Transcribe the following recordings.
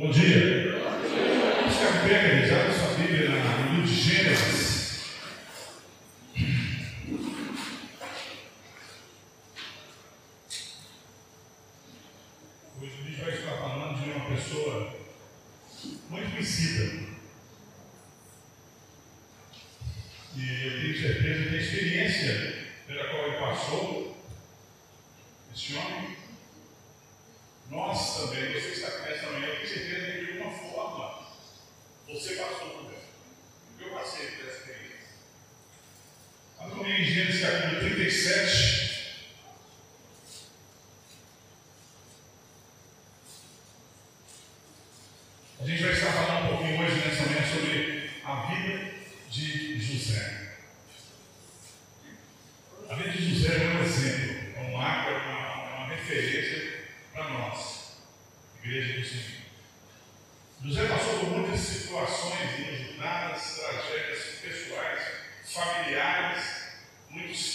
Bom dia. Ficar de pé, queridos. Abre sua Bíblia no livro de Gênesis. Yes.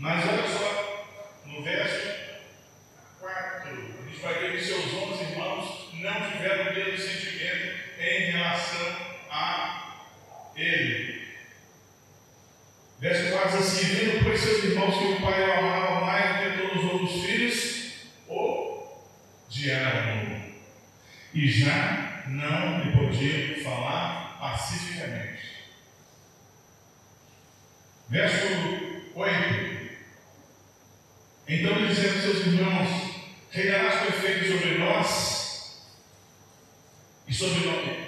Mas olha só, no verso 4, a gente vai ver que seus onze irmãos não tiveram o mesmo sentimento em relação a ele. Verso 4 diz assim: Vendo, pois, seus irmãos que o pai o amava mais do que todos os outros filhos, odiaram-no. E já não lhe podiam falar pacificamente. Verso 8: Então lhe disseram seus irmãos: Reinarás com efeito sobre nós, e sobre nós,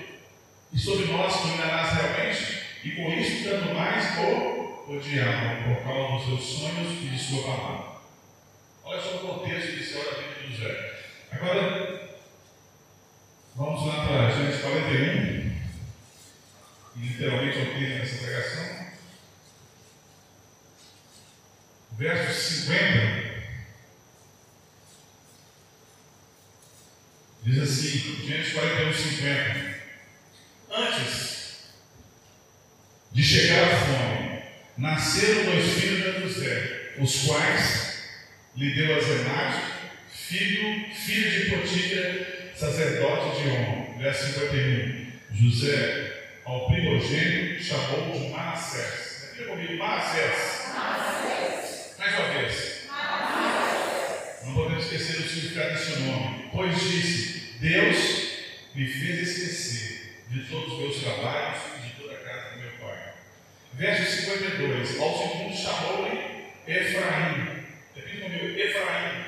e sobre nós reinarás realmente, e com isso tanto mais o odiavam por causa dos seus sonhos e de sua palavra. Olha só o contexto inicial da vida de José. Agora, vamos lá para Gênesis 41, e literalmente é o tema dessa pregação. Verso 50. Diz assim, Gênesis 41, 50. Antes de chegar a fome, nasceram dois filhos de José, os quais lhe deu a Zenate, filho, filho de Potífera, sacerdote de On. Verso 51. José, ao primogênito, chamou de Manassés. Repita comigo, Manassés. Mais uma vez. Não podemos esquecer o significado desse nome. Pois disse: Deus me fez esquecer de todos os meus trabalhos e de toda a casa do meu pai. Verso 52. Ao segundo chamou-lhe Efraim. Repita comigo: Efraim.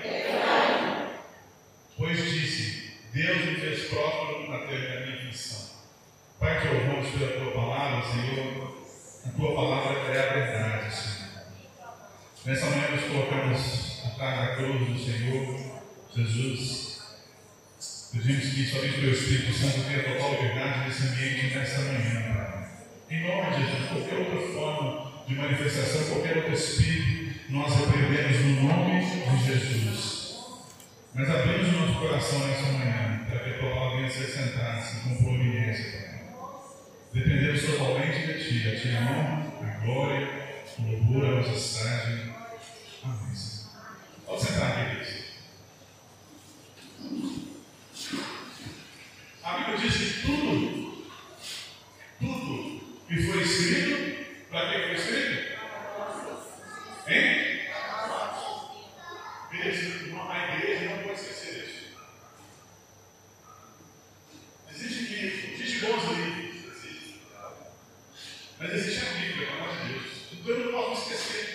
Pois disse: Deus me fez próspero na terra da minha aflição. Pai, te louvamos pela tua palavra, Senhor. A tua palavra é a verdade, Senhor. Nessa manhã nós colocamos atrás da cruz do Senhor, Jesus. Pedimos que somente o Espírito Santo tenha total liberdade nesse ambiente nessa manhã, Pai. Em nome de Jesus, qualquer outra forma de manifestação, qualquer outro Espírito, nós repreendemos no nome de Jesus. Mas abrimos o nosso coração nessa manhã para que a tua palavra ser sentada com providência, Pai. Dependemos totalmente de Ti, a Ti a honra, a glória, o louvor, a majestade. Amém. Senhor. Pode sentar, queridos. diz que tudo, tudo que foi escrito, para que foi escrito? Hein? A igreja não pode esquecer isso. Existe livro, existe bons livros. Mas existe a Bíblia, pelo amor de Deus. Então eu não posso esquecer.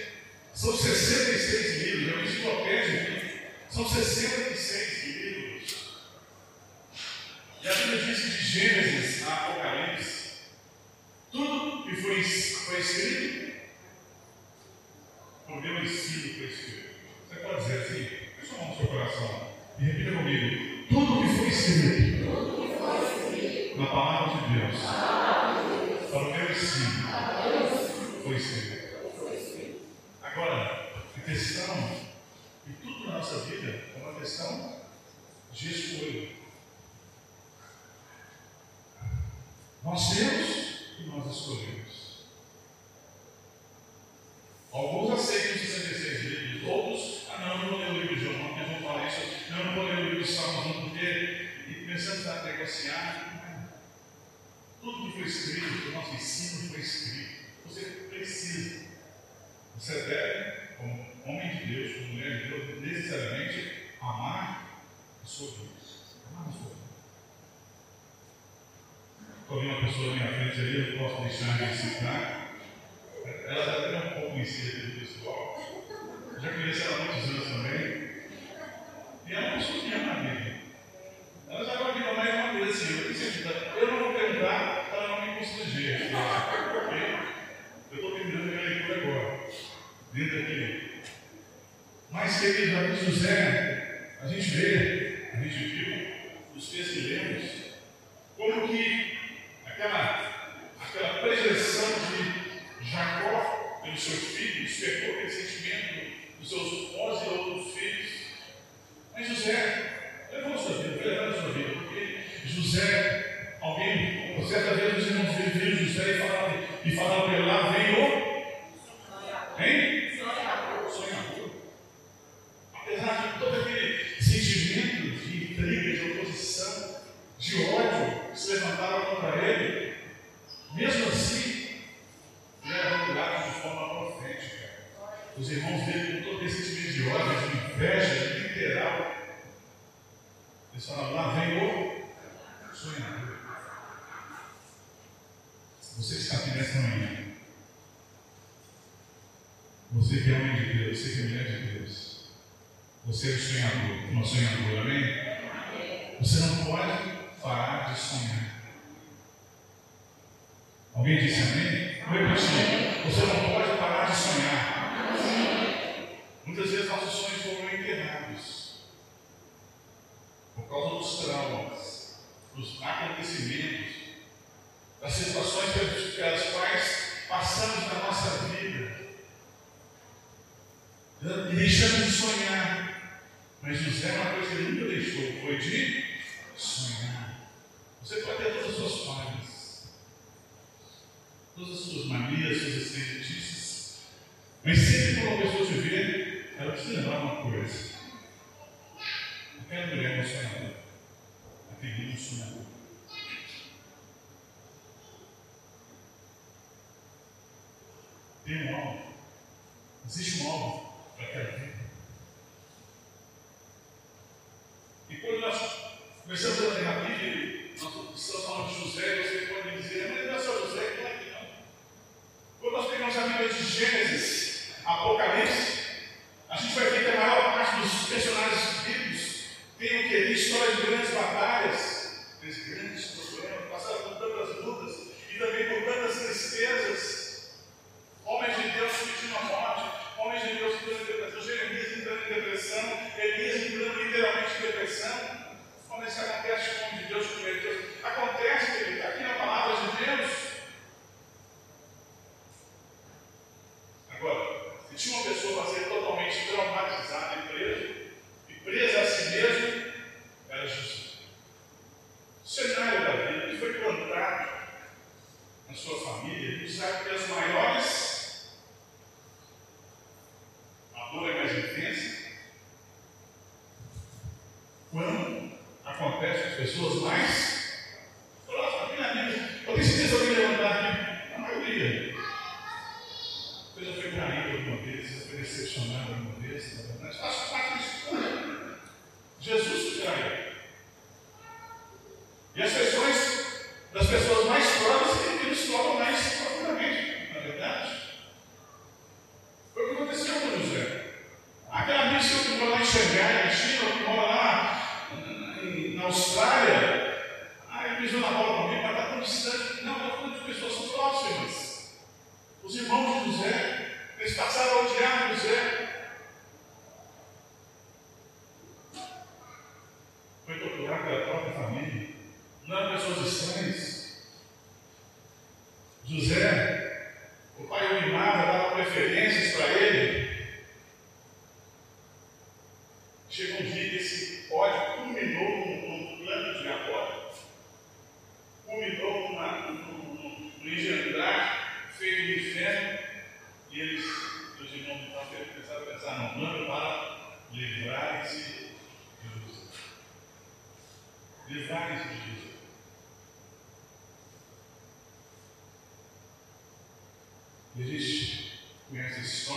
São 66 livros, é uma enciclopédia. São 66 livros. E a Bíblia diz que de Gênesis a Apocalipse, tudo que foi, foi escrito, por meu ensino foi escrito. Você pode dizer assim, fecha a mão no seu coração e repita comigo. Tudo que foi escrito na palavra de Deus, para o meu ensino, foi escrito. Agora, a questão, e tudo na nossa vida é uma questão de escolha. Nós temos e nós escolhemos. Alguns aceitam os 66 livros, outros, ah não, não vou ler o livro de João, porque vão falar isso, não, não vou ler o livro de Salmos, não, porque, e pensando a negociar, tudo que foi escrito, o nosso ensino foi escrito. Você precisa, você deve, como homem de Deus, como mulher de Deus, necessariamente amar a sua Deus. Amar a sua Deus. Estou vendo uma pessoa na minha frente ali, eu não posso deixar de citar. Ela já tem um pouco conhecida do pessoal. Eu já conheci ela há muitos anos também. E ela é uma pessoa que ama a Bíblia. Ela já vai vir mais uma coisa assim, eu disse, eu não vou perguntar para não me constranger. Eu estou terminando minha leitura agora. Dentro aqui. Mas, querido, a José, a gente vê, a gente viu os textos lemos, como que aquela, aquela projeção de Jacó pelos seus filhos, pegou aquele sentimento dos seus onze outros filhos. Mas José levou a sua vida, foi levando a sua vida, porque José, alguém, certa vez os irmãos dele viram José e falaram, e falaram para ele lá, vem o. Hein? Sonhador. Apesar de todo aquele sentimento de intriga, de oposição, de ódio que se levantava contra ele, mesmo assim, ele era orgulhado de forma profética. Os irmãos dele, com todo esse sentimento de ódio, de inveja, literal, eles falaram: lá vem o sonhador. Você que está aqui nessa manhã, você que é homem de Deus, você que é mulher de Deus, você é sonhador, amém? Você não pode parar de sonhar. Alguém disse amém? Vou repetir. Você não pode parar de sonhar. Muitas vezes nossos sonhos foram enterrados por causa dos traumas, dos acontecimentos, das situações pelas quais passamos na nossa vida. E deixamos de sonhar. Mas José, uma coisa que ele nunca deixou foi de sonhar. Você pode ter todas as suas falhas, todas as suas manias, suas esquisitices. Mas sempre quando a pessoa te vê, ela precisa lembrar uma coisa. Aquela mulher é uma sonhadora. Aquele um sonhador. Tem um alvo. Existe um alvo para aquela vida. E quando nós começamos a ler a Bíblia, nós estamos falando de José, você pode dizer, mas não é só José que não é aqui não. Quando nós pegamos a Bíblia de Gênesis, Apocalipse,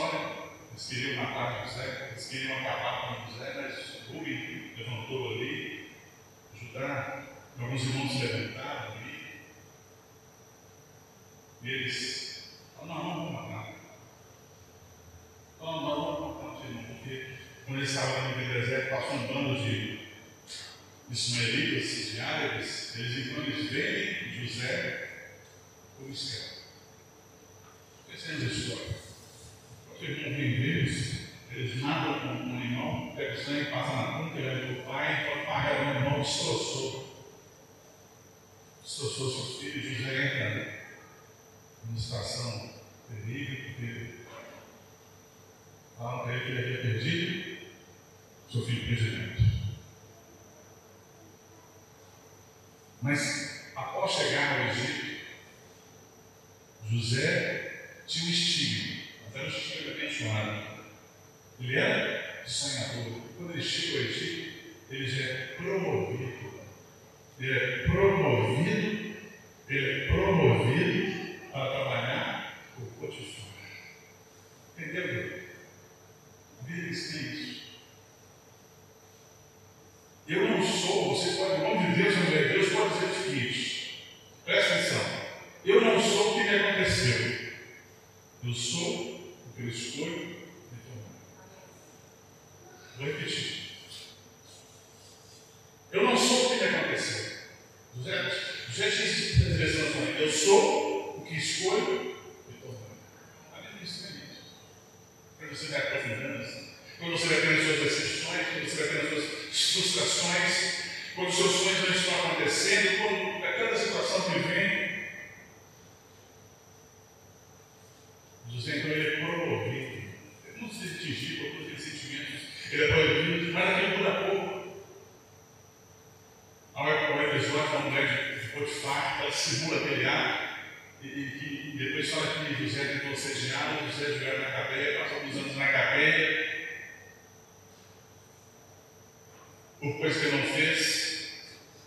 história. Eles queriam matar José, eles queriam acabar com José, mas Rubem levantou ali, Judá, alguns irmãos se levantaram ali. E eles falaram, não, não vamos matar. Não, não vamos matar irmão, porque quando eles estavam no deserto, passou um bando de, sumeritas, de árabes, eles então eles veem José como escravo. Esquecendo a história. Não vêm deles, eles matam com um animal, pegam sangue, passam na ponta, leva para o pai, e o pai o animal destroçou. Destroçou seus filhos, José entra numa situação terrível, porque falam para ele que ele havia perdido seu filho presidente. Mas após chegar ao Egito, José tinha um estigma, um estigma abençoado. Ele era sonhador. Quando ele chega ao Egito, ele já é promovido. Ele é promovido, ele é promovido para trabalhar por Potifar. Entendeu? Vida isso. Eu não sou, você pode, em nome de Deus, onde é Deus, pode dizer o seguinte: presta atenção. Eu não sou o que me aconteceu. Eu sou o que eu escolho me tornar. Vou repetir. Eu não sou o que me aconteceu. José, José disse as versões Eu sou o que escolho me tornar. Além disso, né, gente? Quando você vai aprofundando, quando você vai tendo suas decepções, quando você vai tendo suas frustrações, quando os seus sonhos não estão acontecendo, quando a cada situação que vem, José, então, ele é promovido. Ele não se atingir por todos aqueles sentimentos. Ele é promovido, mas aquilo dura pouco. Ao episódio da mulher de Potifar, ela simula aquele ato, e, e, e, depois fala que José tentou ser geado, José jogado na cadeia, passou alguns anos na cadeia. Coisa que não fez.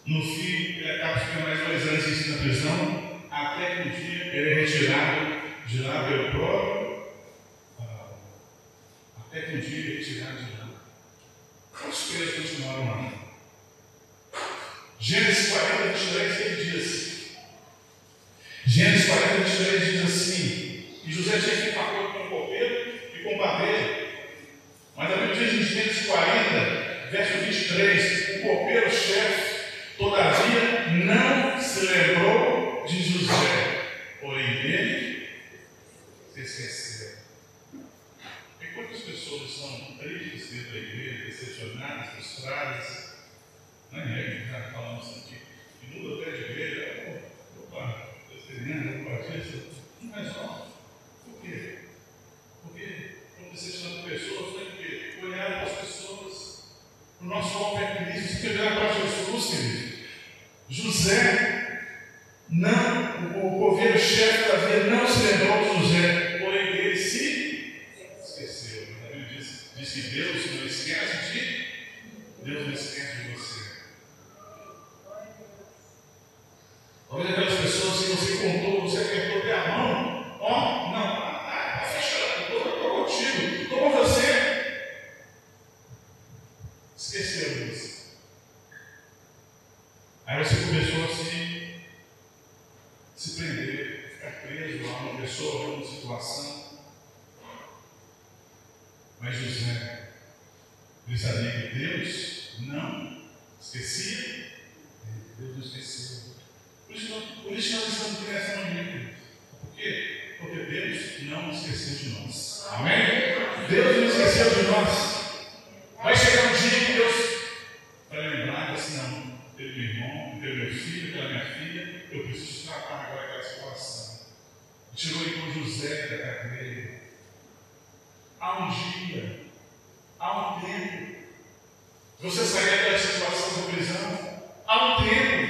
No fim, ele acaba ficando mais dois anos na prisão, até que um dia ele é retirado de lá pelo próprio, ah, até que um dia ele tirar de lá. Quantos presos continuaram lá? Gênesis 40, 23, ele diz. Gênesis 40, 23 diz assim: E José tinha feito acordo com o copeiro e com o padeiro. Mas a Bíblia diz em Gênesis 40, verso 23, o copeiro-chefe, todavia, não se lembrou de José, porém dele se esqueceram. E quantas pessoas estão tristes dentro da igreja, decepcionadas, frustradas? Não é? Já falamos aqui. E muda até de igreja. Opa, presbiteriano, batista. Mas ó, por quê? Porque estão decepcionando pessoas, né? Porque olharam as pessoas. O nosso alvo é Cristo. Se olhar para Jesus, querido. José, não, o governo-chefe da vida não Você sair da situação de prisão há um tempo.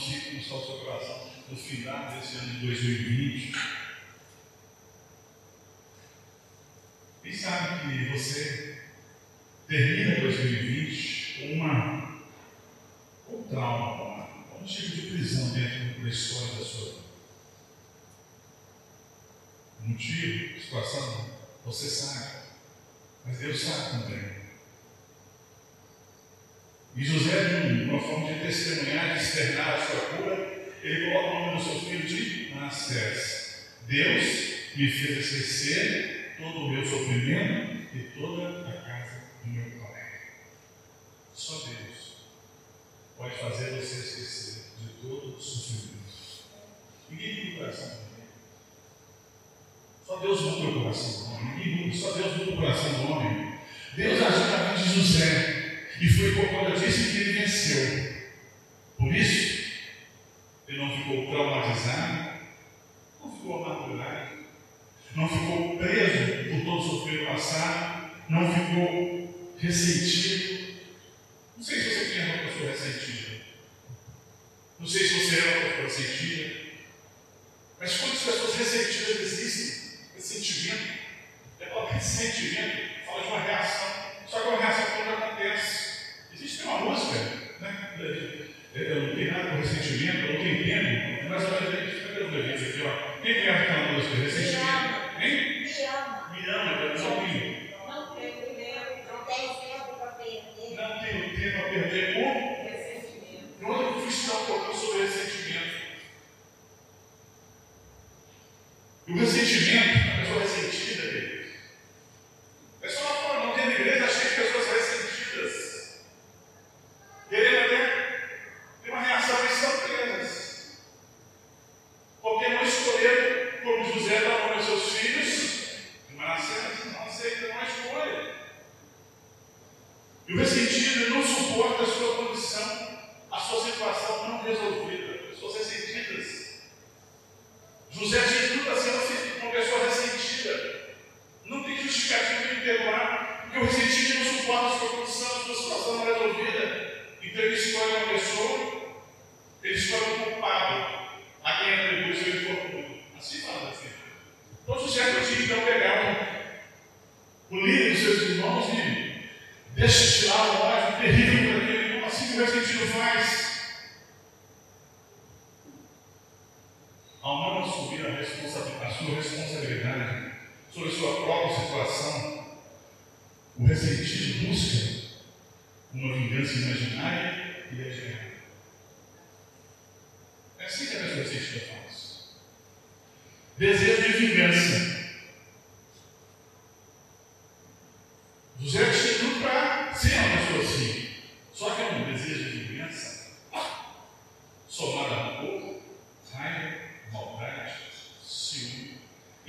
consigo no seu coração no final desse ano de 2020. Quem sabe que você termina 2020 com uma com trauma, com um tipo de prisão dentro do pressões da sua vida. Motivo, situação, você sabe, mas Deus sabe também. E José, numa uma forma de testemunhar, de externar a sua cura, ele coloca o nome do seu filho de Manassés. Deus me fez esquecer todo o meu sofrimento e toda a casa do meu pai. Só Deus pode fazer você esquecer de todo o sofrimento. Ninguém muda o coração do homem. Só Deus muda o coração do homem. Só Deus muda o coração do homem. Deus agiu na vida de José. E foi por conta disso que ele venceu. Por isso, ele não ficou traumatizado, não ficou amargurado, não ficou preso por todo o sofrimento passado, não ficou ressentido. Não sei se você tem uma pessoa ressentida. Não sei se você é uma pessoa ressentida. Mas quando E o ressentido não suporta a sua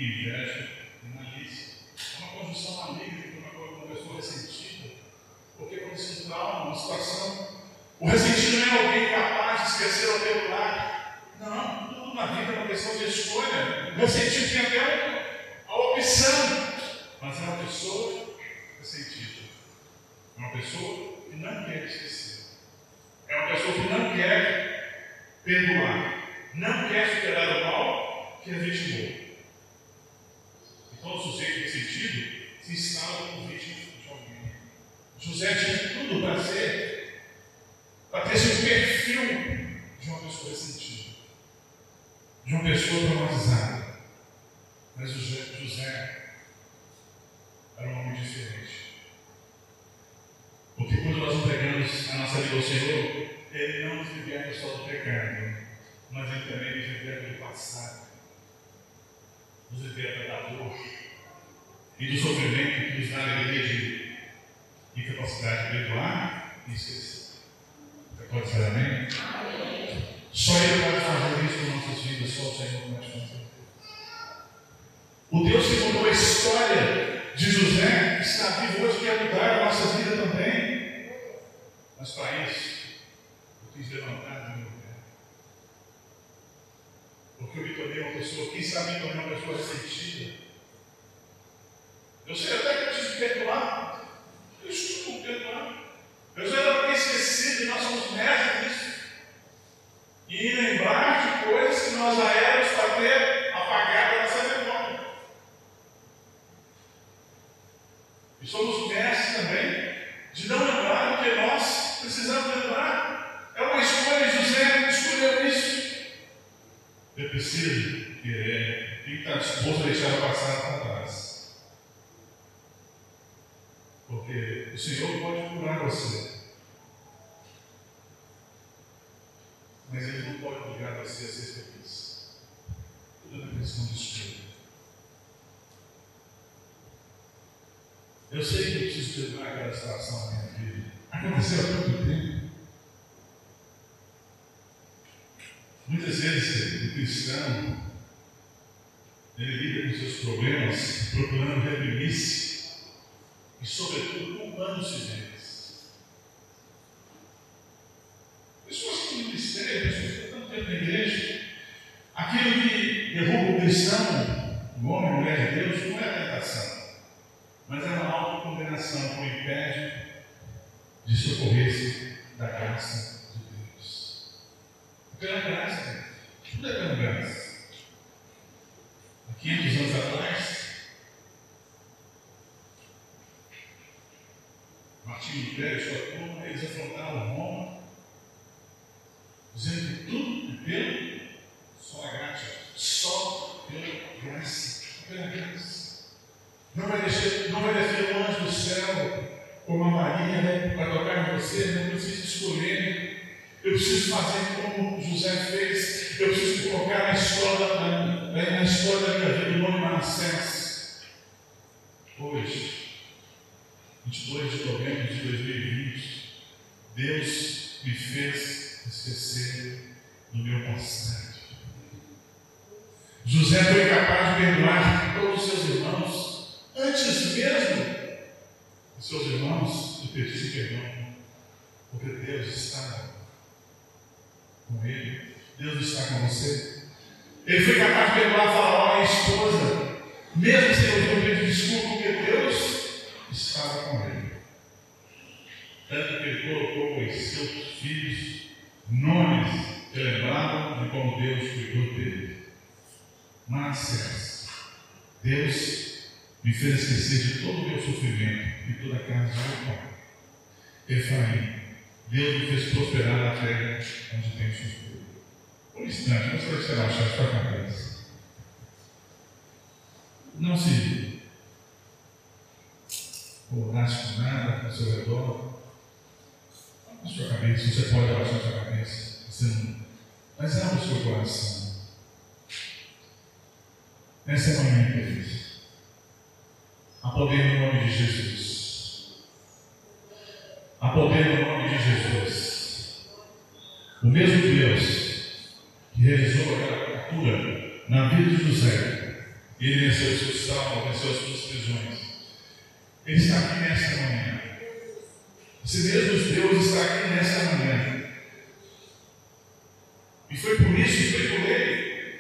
inveja e malícia. É uma conjunção maligna para uma pessoa ressentida. Porque quando se trauma, uma situação. O ressentido não é alguém capaz de esquecer ou perdoar. Não, tudo na vida é uma questão de escolha. O ressentido tem até a opção. Mas é uma pessoa ressentida. É uma pessoa que não quer esquecer. É uma pessoa que não quer perdoar. Não quer superar o mal que a vitimou. E todo sujeito ressentido se instala como vítima de alguém. José tinha tudo para ser, para ter esse perfil de uma pessoa ressentida, de uma pessoa traumatizada. Mas José, José era um homem diferente. Porque quando nós entregamos a nossa vida ao Senhor, Ele não nos liberta só do pecado, mas Ele também nos liberta do passado, nos liberta da dor e do sofrimento que nos dá alegria de, e capacidade de perdoar e esquecer. Você pode dizer amém? Só Ele pode fazer isso com nossas vidas, só o Senhor pode fazer. O Deus que mudou a história de José está vivo hoje, quer mudar a nossa vida também. Mas para isso, eu quis levantar do meu pé. Porque eu me tornei uma pessoa, quem sabe me tornei uma pessoa ressentida. Eu sei até que eu preciso perdoar. Eu estou perdoar. Eu já era ter esquecido e nós somos mestres nisso. E lembrar de coisas que nós já éramos para ter apagado a nossa memória. E somos mestres também de não lembrar do que nós precisamos lembrar. É uma escolha, José escolheu isso. Eu preciso querer, tem que estar disposto a deixar o passado para trás. Porque o Senhor pode curar você. Mas Ele não pode obrigar você a ser feliz. Tudo é uma questão de escolha. Eu sei que eu preciso terminar aquela situação na minha vida. Aconteceu há tanto tempo. Muitas vezes o cristão ele lida com seus problemas procurando reprimir-se e, sobretudo, culpando-se deles. Pessoas que no ministério, pessoas que estão tempo na igreja, aquilo que derruba o cristão, o homem, a mulher de Deus, não é a tentação autocondenação que o impede de socorrer-se da graça de Deus. Pela graça, tudo é pela graça. Há 500 anos atrás, Martinho Lutero e sua turma, eles afrontaram Roma, dizendo que tudo é pelo só a graça, só pela graça, pela graça. Não vai, deixar, não vai descer um anjo do céu com uma varinha né, para tocar em você, não precisa escolher. Eu preciso fazer como José fez. Eu preciso colocar na história, na, na história da minha vida o nome Manassés. Hoje, 22 de novembro de 2020, Deus me fez esquecer do meu passado. José foi capaz de perdoar todos os seus irmãos antes mesmo de seus irmãos lhe pedir perdão, porque Deus está com ele, Deus está com você. Ele foi capaz de perdoar Faraó e a esposa, mesmo sem ouvir pedir desculpa, porque Deus estava com ele. Tanto que ele colocou os seus filhos nomes que lembravam de como Deus cuidou dele. Manassés, Deus me fez esquecer de todo o meu sofrimento e toda a casa do meu pai. Efraim, Deus me fez prosperar na terra onde tenho sofrido. Por um instante, não sei se você relaxar a sua cabeça. Não se colocasse com nada ao seu redor. A sua cabeça, você pode abaixar a sua cabeça. Você não... Mas abra o seu coração. Nessa manhã, queridos, há poder no nome de Jesus. Há poder no nome de Jesus. O mesmo Deus que realizou aquela cura na vida de José, ele venceu os seus traumas, venceu as suas prisões. Ele está aqui nesta manhã. Esse mesmo Deus está aqui nesta manhã. E foi por isso, foi por ele,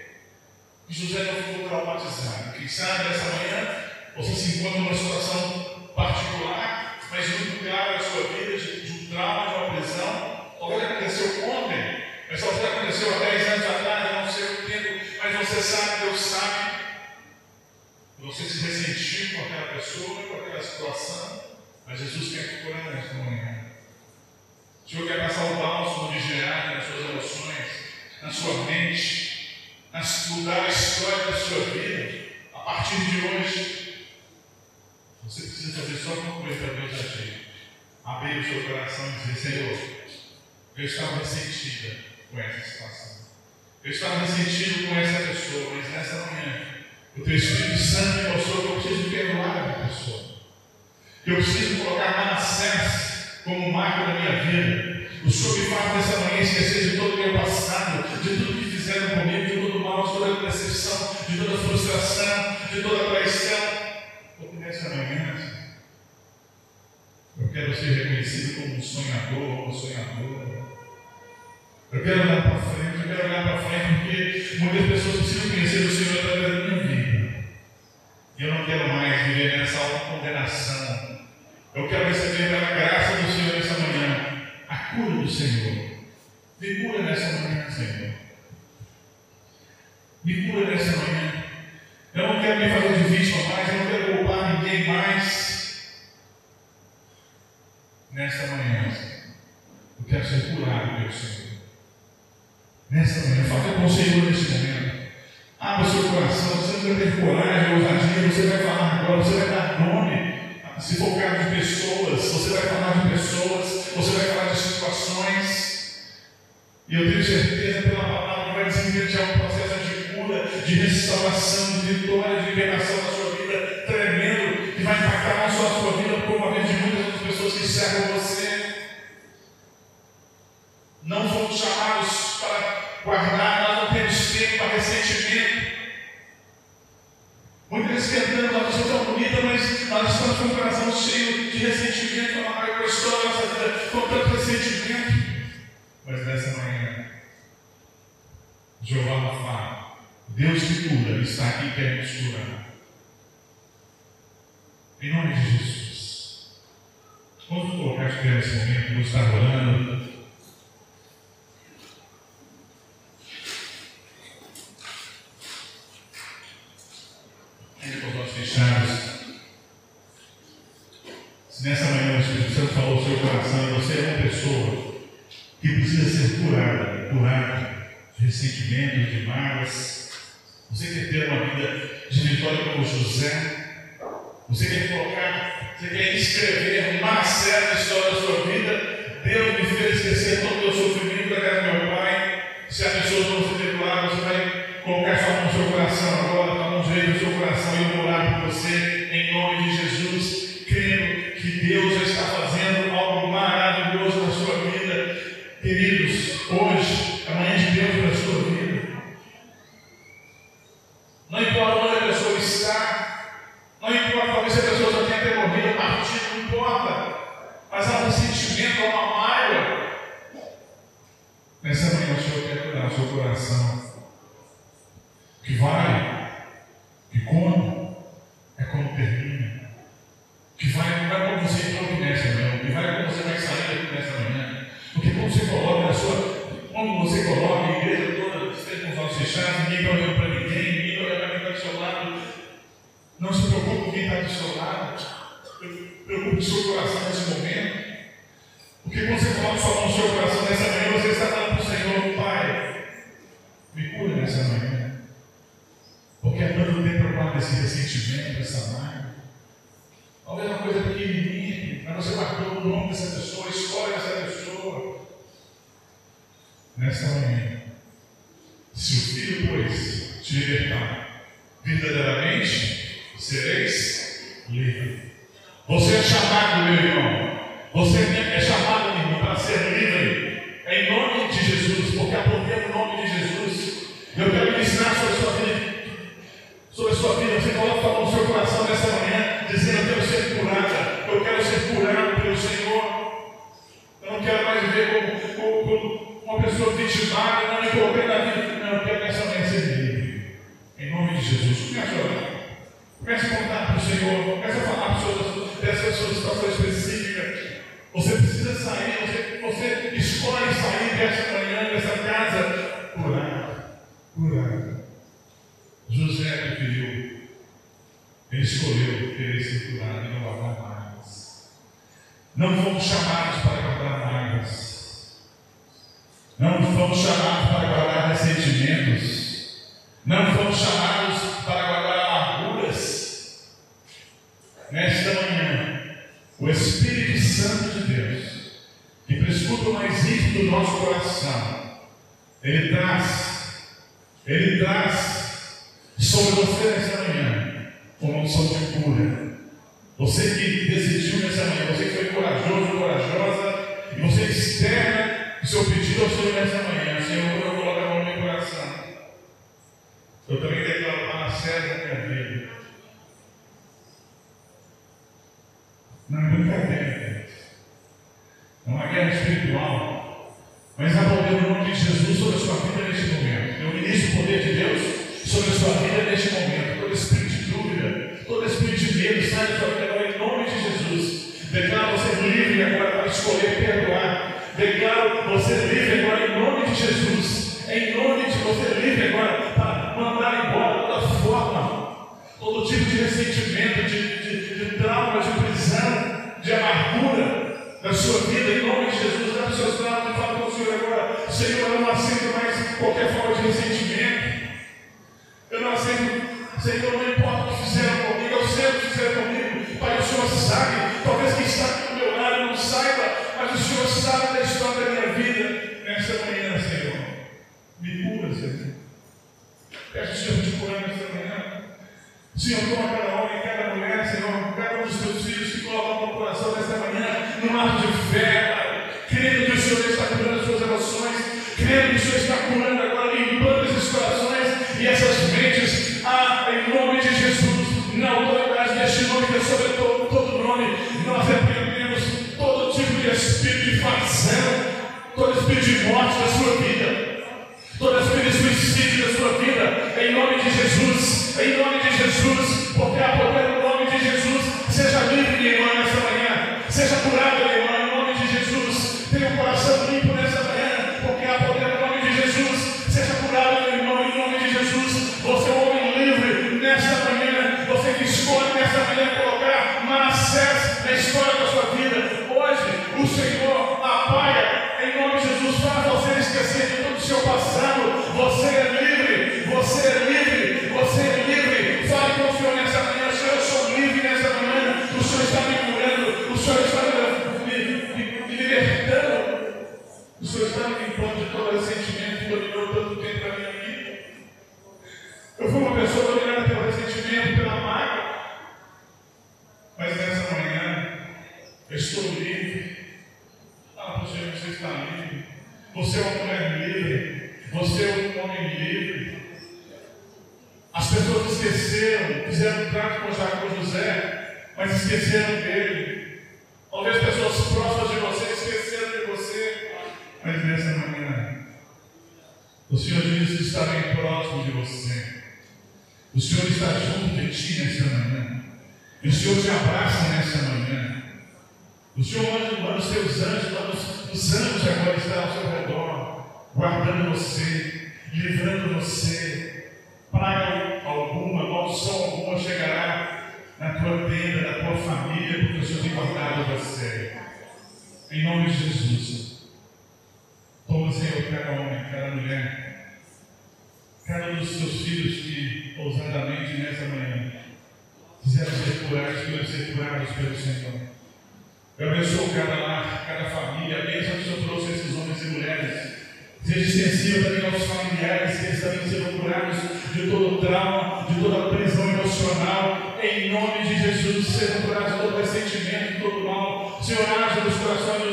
que José não ficou traumatizado. Quem sabe nessa manhã você se encontra numa situação particular, mas muito clara na sua vida, de, de um trauma, de uma prisão. Talvez aconteceu ontem, mas talvez aconteceu há 10 anos atrás, não sei o tempo, mas você sabe, Deus sabe. Você se ressentiu com aquela pessoa, com aquela situação, mas Jesus quer curar nesta manhã. O Senhor quer passar o bálsamo de gerar nas suas emoções, na sua mente, mudar a história da sua vida. A partir de hoje, precisa fazer só uma coisa para Deus agir. Abrir o seu coração e dizer, Senhor, eu estava ressentida com essa situação. Eu estava ressentido com essa pessoa, mas nessa manhã, o teu Espírito Santo me mostrou que eu preciso perdoar a pessoa. Eu preciso colocar Manassés como marco da minha vida. O Senhor me faz nessa manhã esquecer de todo o meu passado, de tudo que fizeram comigo, de todo o mal, de toda a decepção, de toda a frustração, de toda a traição. Porque nessa manhã, quero ser reconhecido como um sonhador, como sonhadora. Eu quero olhar para frente, eu quero olhar para frente, porque muitas pessoas precisam conhecer o Senhor através da minha vida. E eu não quero mais viver nessa autocondenação. Eu quero receber pela graça do Senhor nessa manhã a cura do Senhor. Me cura nessa manhã, Senhor. Me cura nessa manhã. Eu não quero me fazer de vítima mais, eu não quero culpar ninguém mais. Nessa manhã. Eu quero ser curado pelo Senhor. Nessa manhã, fale com o Senhor neste momento. Abra seu coração, você vai ter coragem, ousadia, você vai falar agora, você vai dar nome. Se for caso de pessoas, você vai falar de pessoas, você vai falar de situações. E eu tenho certeza pela palavra que vai desencadear um processo de cura, de restauração, de vitória, de liberação da sua vida tremendo, que vai impactar não só a sua vida, como a vida de muitas outras pessoas que cercam você. Não fomos chamados para guardar, nós não temos tempo para ressentimento. Muitas vezes cantando uma pessoa tão bonita, mas nós estamos com o coração cheio de ressentimento, uma maior história da nossa vida, com tanto ressentimento. Mas nessa manhã, Jeová fala, Deus que cura, está aqui e quer nos curar. Em nome de Jesus. Vamos colocar de pé vamos estar orando. Ainda com os olhos fechados. Se nessa manhã o Espírito Santo falou ao seu coração e você é uma pessoa que precisa ser curada, curada de ressentimentos, de mágoas, você quer ter uma vida de vitória como José, você quer colocar, você quer escrever uma certa história da sua vida, Deus me fez esquecer todo o meu sofrimento da casa do meu pai, se a pessoa não se perdoar, você vai colocar sua mão no seu coração agora, a mão direita no seu coração e eu vou orar por você, em nome de Jesus, crendo que Deus já está fazendo algo maravilhoso na sua vida. Queridos, hoje, amanhã de Deus na sua vida. Não importa onde a pessoa está, não importa talvez se a pessoa já tenha até morrido, partido, não importa. Mas há um ressentimento, há uma mágoa. Nessa manhã o Senhor quer cuidar do seu coração. O que vale, que como, é como termina. O que vale não é como você entrou aqui nessa manhã, o que vale é como você vai sair aqui nessa manhã. Porque como você coloca na sua. Como você coloca a igreja toda, você com os olhos fechados, ninguém olhando para ninguém, ninguém olhando para quem está do seu lado. Não se preocupe com quem está do seu lado. Preocupe o seu coração nesse momento. Porque quando você coloca sua mão no seu coração nessa manhã, você está falando para o Senhor, Pai, me cura nessa manhã. Porque há tanto tempo eu guardo esse ressentimento, essa mágoa. Talvez uma coisa pequenininha, mas você marcou o nome dessa pessoa, a história dessa pessoa. Nesta manhã, se o Filho, pois, te libertar, verdadeiramente sereis livres. Você é chamado, meu irmão. Você é chamado, meu irmão, para ser livre. Em nome de Jesus, porque poder no nome de Jesus. Eu quero ministrar sobre a sua vida. Sobre a sua vida. Você coloca a mão no seu coração nessa manhã, dizendo: Eu quero ser curada. Eu quero ser curado pelo Senhor. Eu não quero mais viver como, como, como uma pessoa vitimada, não me coloquei na vida. Não, eu quero ser livre. Em nome de Jesus. Comece a orar. Comece a contar para o Senhor. Comece a falar para dessa sua situação específica. Você precisa sair, você, você escolhe sair dessa manhã, dessa casa, curado. Curado. José preferiu. Ele escolheu querer ser curado e não guardar mágoas. Não fomos chamados para guardar mágoas. Não fomos chamados para guardar ressentimentos. Não fomos chamados para guardar amarguras. Nesta manhã, o Espírito Santo de Deus, que prescuta o mais íntimo do nosso coração, ele traz, ele traz sobre você nesta manhã uma unção de cura. Você que decidiu nessa manhã, você que foi corajoso, corajosa, e você externa o seu pedido ao Senhor nessa manhã. Senhor, eu coloco a mão no meu coração. Eu também declaro Manassés na minha vida. Não é brincadeira, é uma guerra espiritual. Mas há poder no nome de Jesus sobre a sua vida neste momento. Eu ministro o poder de Deus sobre a sua vida neste momento. Todo espírito de dúvida, todo espírito de medo sai da sua vida todo tipo de ressentimento, de, de, de trauma, de prisão, de amargura na sua vida, em nome de Jesus. Os seus traumas e fala com o Senhor agora: Senhor, eu não aceito mais qualquer forma de ressentimento. Todo espírito de morte da sua vida. Todo espírito de suicídio da sua vida, em nome de Jesus, em nome de Jesus, porque há poder no nome de Jesus. Seja seu passado. Você é livre, você é livre, você é livre. Fale com o Senhor nessa manhã, Senhor, eu sou livre nessa manhã. O Senhor está me curando, o Senhor está me, me, me, libertando. O Senhor está me limpando de todo ressentimento que dominou tanto tempo na minha vida. Eu fui uma pessoa dominada pelo ressentimento, pela mágoa. Mas nessa manhã, eu estou livre. Ah, para o Senhor, você está livre. Você é uma mulher livre. Você é um homem livre. As pessoas esqueceram, fizeram um trato com Jacó José, mas esqueceram dele. Talvez pessoas próximas de você esqueceram de você. Mas nessa manhã, o Senhor que está bem próximo de você. O Senhor está junto de ti nessa manhã. E o Senhor te abraça nessa manhã. O Senhor manda, os seus anjos, os anjos agora estão ao seu redor, guardando você, livrando você. Praga alguma, maldição alguma chegará na tua tenda, na tua família, porque o Senhor tem guardado você. Em nome de Jesus. Toma, Senhor, cada homem, cada mulher, cada um dos teus filhos que ousadamente nessa manhã quiseram ser curados, queiram ser curados pelo Senhor. Eu abençoo cada lar, cada família, a bênção que o Senhor trouxe esses homens e mulheres seja distancia também aos familiares que eles também serão curados de todo trauma, de toda pressão emocional. Em nome de Jesus, serão curados de todo ressentimento, todo mal. Senhor, haja nos corações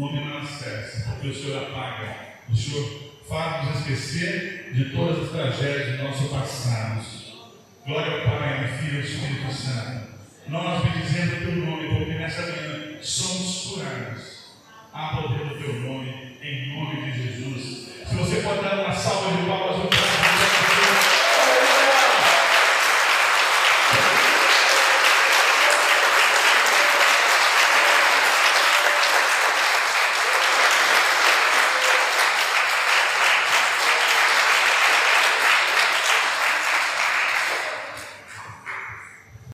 nome não Manassés, porque o Senhor apaga, o Senhor faz-nos esquecer de todas as tragédias de nosso passado. Glória ao Pai, ao Filho e ao Espírito Santo. Nós bendizemos o teu nome, porque nessa manhã somos curados. Há poder no teu nome, em nome de Jesus. Se você pode dar uma salva de palmas ao Pai.